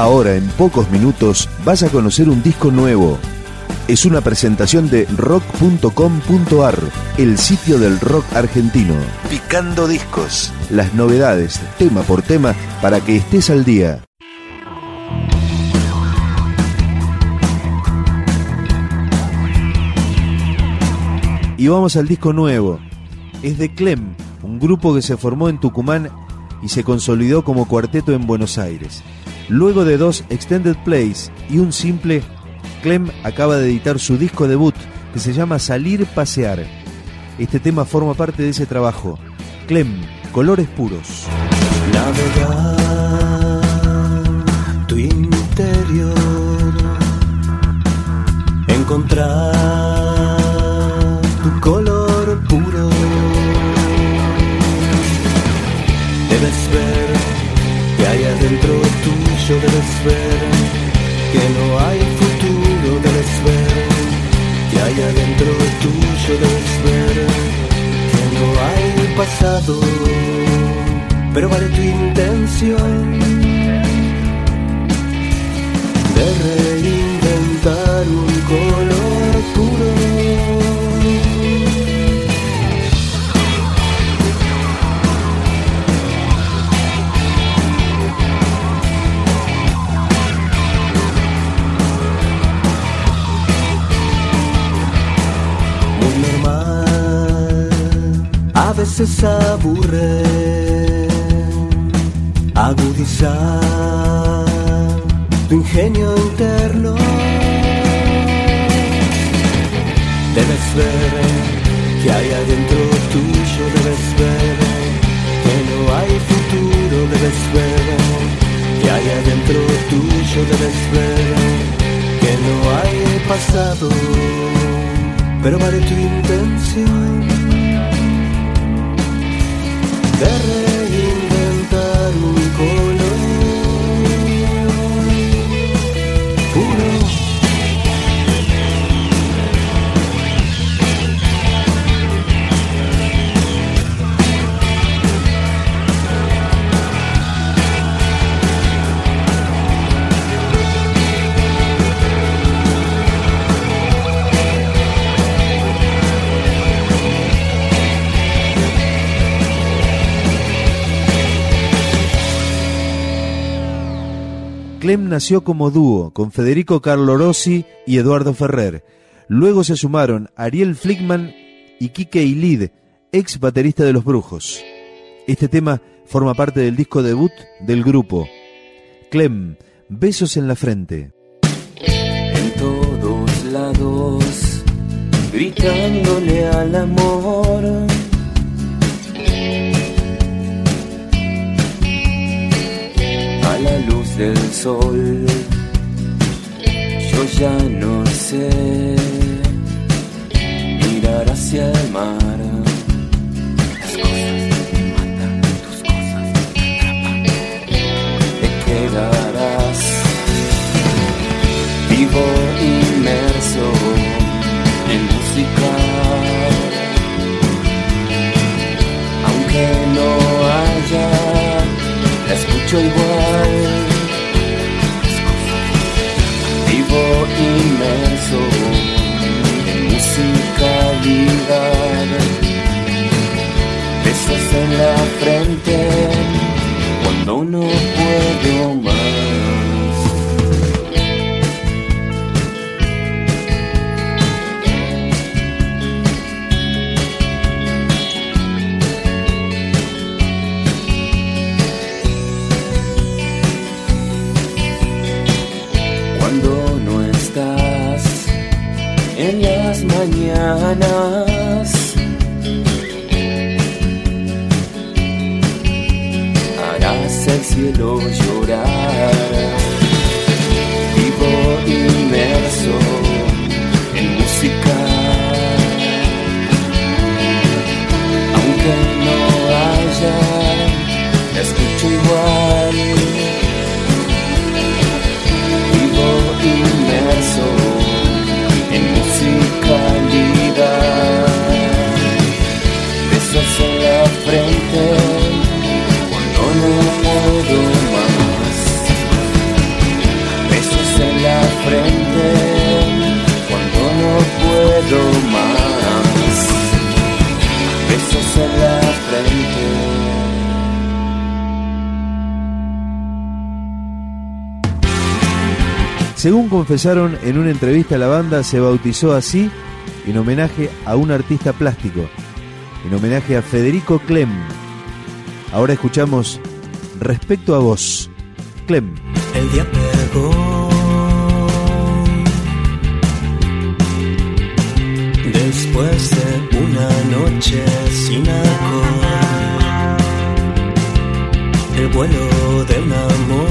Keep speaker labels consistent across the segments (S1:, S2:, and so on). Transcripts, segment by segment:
S1: Ahora, en pocos minutos, vas a conocer un disco nuevo. Es una presentación de rock.com.ar, el sitio del rock argentino. Picando discos. Las novedades, tema por tema, para que estés al día. Y vamos al disco nuevo. Es de Clem, un grupo que se formó en Tucumán y se consolidó como cuarteto en Buenos Aires. Luego de dos extended plays y un simple, Clem acaba de editar su disco debut que se llama Salir Pasear. Este tema forma parte de ese trabajo. Clem, Colores Puros.
S2: Navegar tu interior, encontrar debes ver que no hay futuro, debes ver que hay adentro tuyo, debes ver que no hay pasado, pero vale tu intención de reinventar un color veces aburre, agudizar tu ingenio interno. Debes ver que hay adentro tuyo, debes ver que no hay futuro, debes ver que hay adentro tuyo, debes ver que no hay pasado pero vale tu intención de
S1: Clem nació como dúo con Federico Carlo Rossi y Eduardo Ferrer. Luego se sumaron Ariel Flickman y Kike Ilid, ex baterista de Los Brujos. Este tema forma parte del disco debut del grupo. Clem, Besos en la Frente.
S2: en todos lados, gritándole al amor. Del sol, yo ya no sé mirar hacia el mar.
S1: Según confesaron en una entrevista, la banda se bautizó así en homenaje a un artista plástico, en homenaje a Federico Clem. Ahora escuchamos Respecto a vos, Clem.
S2: El día pegó. Después de una noche sin alcohol, el vuelo de un amor,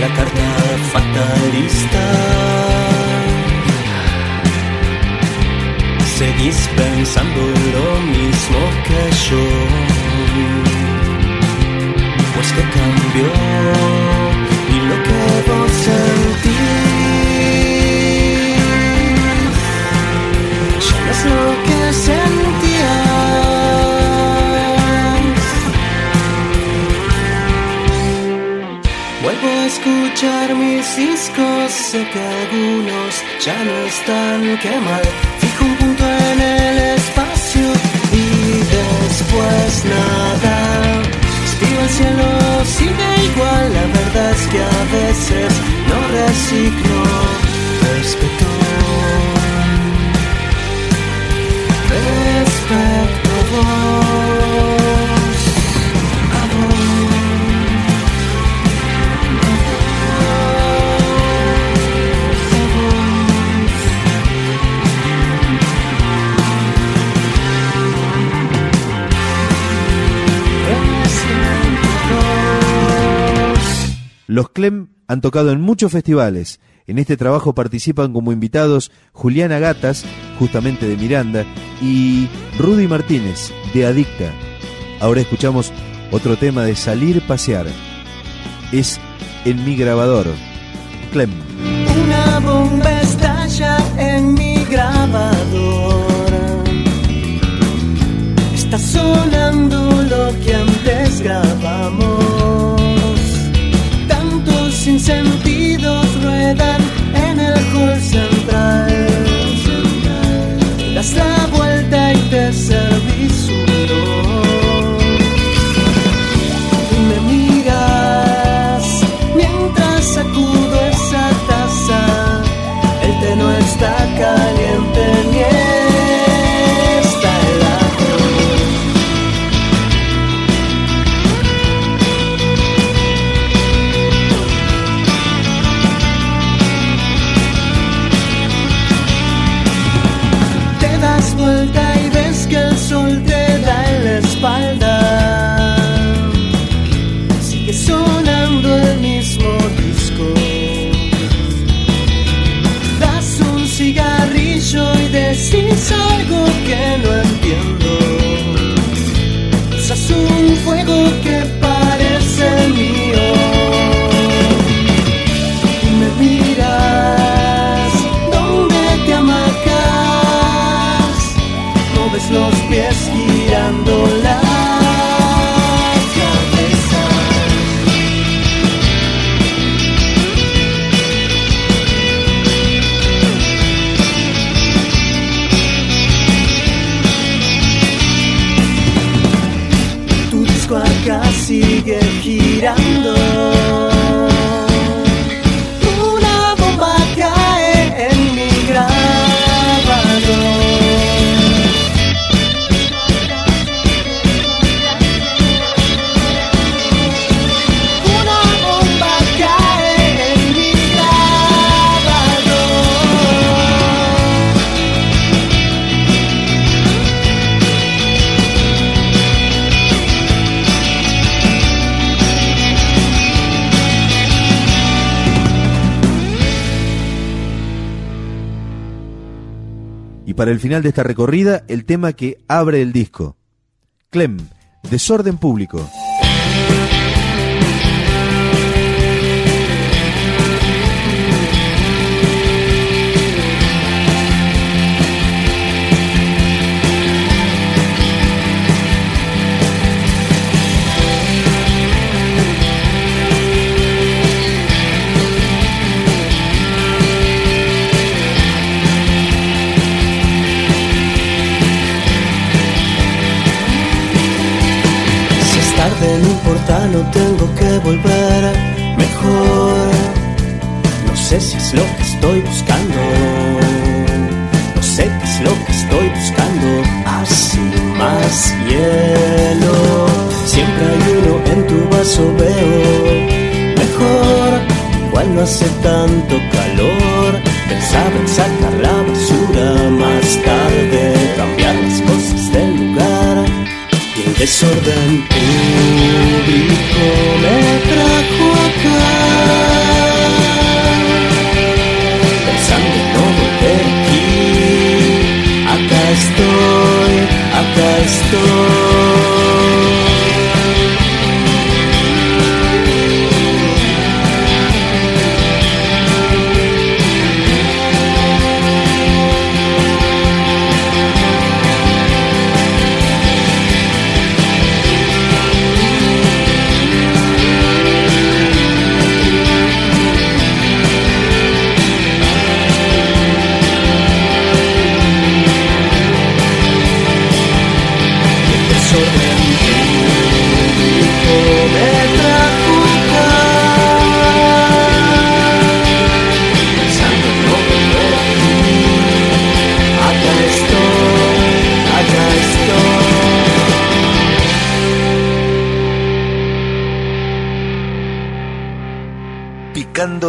S2: La carta fatalista. Seguís pensando lo mismo que yo. Pues que cambió sé que algunos ya no están, qué mal. Fijo un punto en el espacio y después nada. Escribo el cielo, sigue igual, la verdad es que a veces no resigno respeto. Respecto
S1: Los Clem han tocado en muchos festivales. En este trabajo participan como invitados Juliana Gatas, justamente de Miranda, y Rudy Martínez, de Adicta. Ahora escuchamos otro tema de Salir Pasear. Es en mi grabador. Clem.
S2: Una bomba estalla en mi grabador. Está sonando lo que antes grabamos. Sinsentidos ruedan en el hall central.
S1: Para el final de esta recorrida, el tema que abre el disco. Clem, Desorden Público.
S2: Sé si es lo que estoy buscando. No sé qué es lo que estoy buscando. Así más hielo. Siempre hay uno en tu vaso, veo. Mejor, igual no hace tanto calor. Pensaba en sacar la basura más tarde. Cambiar las cosas del lugar. Y el desorden público me trajo acá. Estoy.